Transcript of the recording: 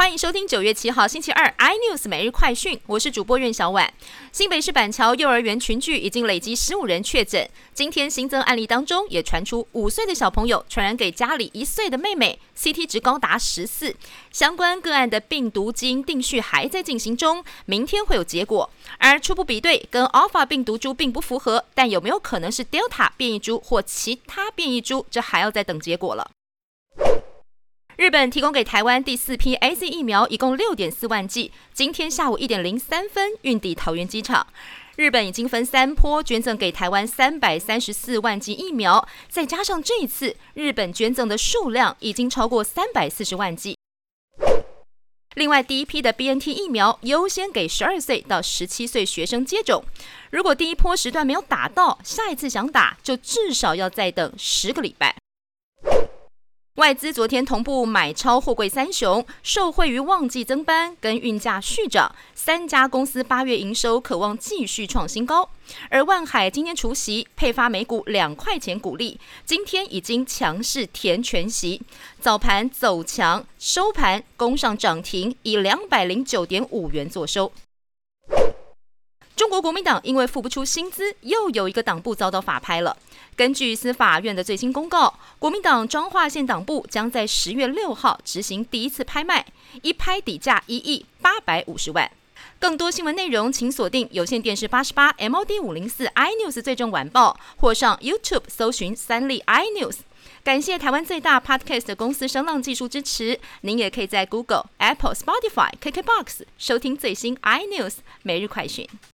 欢迎收听九月七号星期二 iNews 每日快讯，我是主播苑小婉。新北市板桥幼儿园群聚已经累积十五人确诊，今天新增案例当中也传出五岁的小朋友传染给家里一岁的妹妹，CT 值高达十四。相关个案的病毒基因定序还在进行中，明天会有结果。而初步比对跟 Alpha 病毒株并不符合，但有没有可能是 Delta 变异株或其他变异株，这还要再等结果了。日本提供给台湾第四批 A Z 疫苗，一共六点四万剂，今天下午一点零三分运抵桃园机场。日本已经分三波捐赠给台湾三百三十四万剂疫苗，再加上这一次，日本捐赠的数量已经超过三百四十万剂。另外，第一批的 B N T 疫苗优先给十二岁到十七岁学生接种。如果第一波时段没有打到，下一次想打就至少要再等十个礼拜。外资昨天同步买超货柜三雄，受惠于旺季增班跟运价续涨，三家公司八月营收渴望继续创新高。而万海今天除夕配发每股两块钱股利，今天已经强势填全席，早盘走强，收盘攻上涨停，以两百零九点五元作收。中国国民党因为付不出薪资，又有一个党部遭到法拍了。根据司法院的最新公告，国民党彰化县党部将在十月六号执行第一次拍卖，一拍底价一亿八百五十万。更多新闻内容，请锁定有线电视八十八 MOD 五零四 iNews 最终晚报，或上 YouTube 搜寻三立 iNews。感谢台湾最大 Podcast 公司声浪技术支持。您也可以在 Google、Apple、Spotify、KKBox 收听最新 iNews 每日快讯。